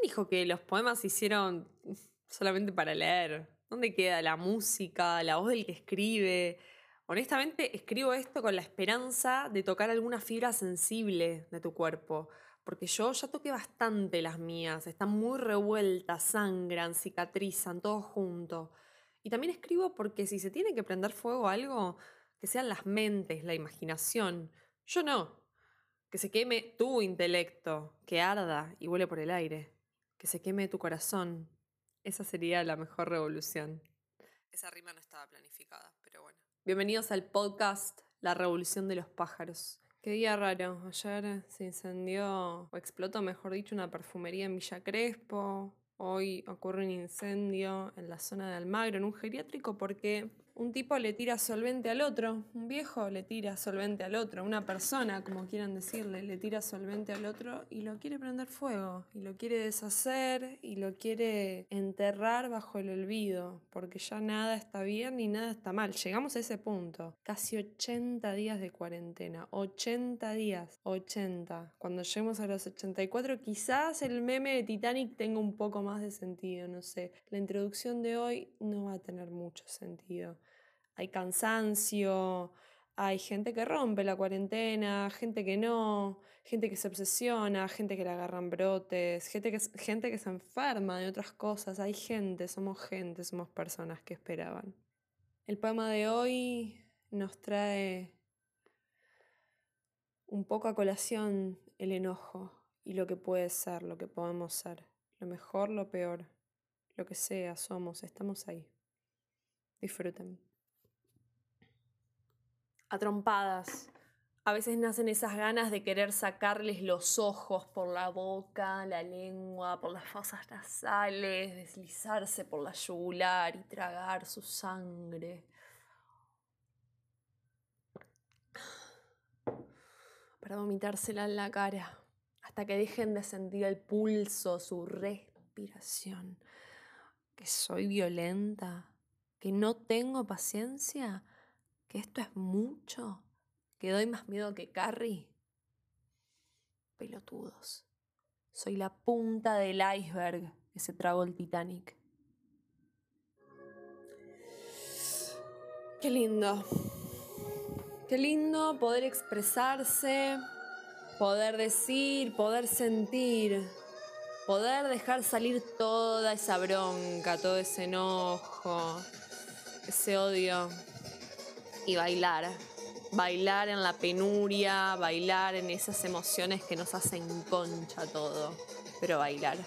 ¿Quién dijo que los poemas se hicieron solamente para leer? ¿Dónde queda la música, la voz del que escribe? Honestamente, escribo esto con la esperanza de tocar alguna fibra sensible de tu cuerpo, porque yo ya toqué bastante las mías, están muy revueltas, sangran, cicatrizan, todo junto. Y también escribo porque si se tiene que prender fuego algo, que sean las mentes, la imaginación. Yo no. Que se queme tu intelecto, que arda y vuele por el aire. Que se queme tu corazón. Esa sería la mejor revolución. Esa rima no estaba planificada, pero bueno. Bienvenidos al podcast La Revolución de los Pájaros. Qué día raro. Ayer se incendió, o explotó, mejor dicho, una perfumería en Villa Crespo. Hoy ocurre un incendio en la zona de Almagro, en un geriátrico, porque un tipo le tira solvente al otro, un viejo le tira solvente al otro, una persona, como quieran decirle, le tira solvente al otro y lo quiere prender fuego, y lo quiere deshacer, y lo quiere enterrar bajo el olvido, porque ya nada está bien ni nada está mal. Llegamos a ese punto. Casi 80 días de cuarentena, 80 días, 80. Cuando lleguemos a los 84, quizás el meme de Titanic tenga un poco más de sentido, no sé. La introducción de hoy no va a tener mucho sentido hay cansancio, hay gente que rompe la cuarentena, gente que no, gente que se obsesiona, gente que le agarran brotes, gente que, gente que se enferma de otras cosas. Hay gente, somos gente, somos personas que esperaban. El poema de hoy nos trae un poco a colación el enojo y lo que puede ser, lo que podemos ser, lo mejor, lo peor, lo que sea, somos, estamos ahí. Disfruten a trompadas. A veces nacen esas ganas de querer sacarles los ojos por la boca, la lengua, por las fosas nasales, deslizarse por la yugular y tragar su sangre. Para vomitársela en la cara, hasta que dejen de sentir el pulso, su respiración. Que soy violenta, que no tengo paciencia que esto es mucho, que doy más miedo que Carrie. Pelotudos. Soy la punta del iceberg que se tragó el Titanic. Qué lindo. Qué lindo poder expresarse, poder decir, poder sentir, poder dejar salir toda esa bronca, todo ese enojo, ese odio y bailar. Bailar en la penuria, bailar en esas emociones que nos hacen concha todo, pero bailar.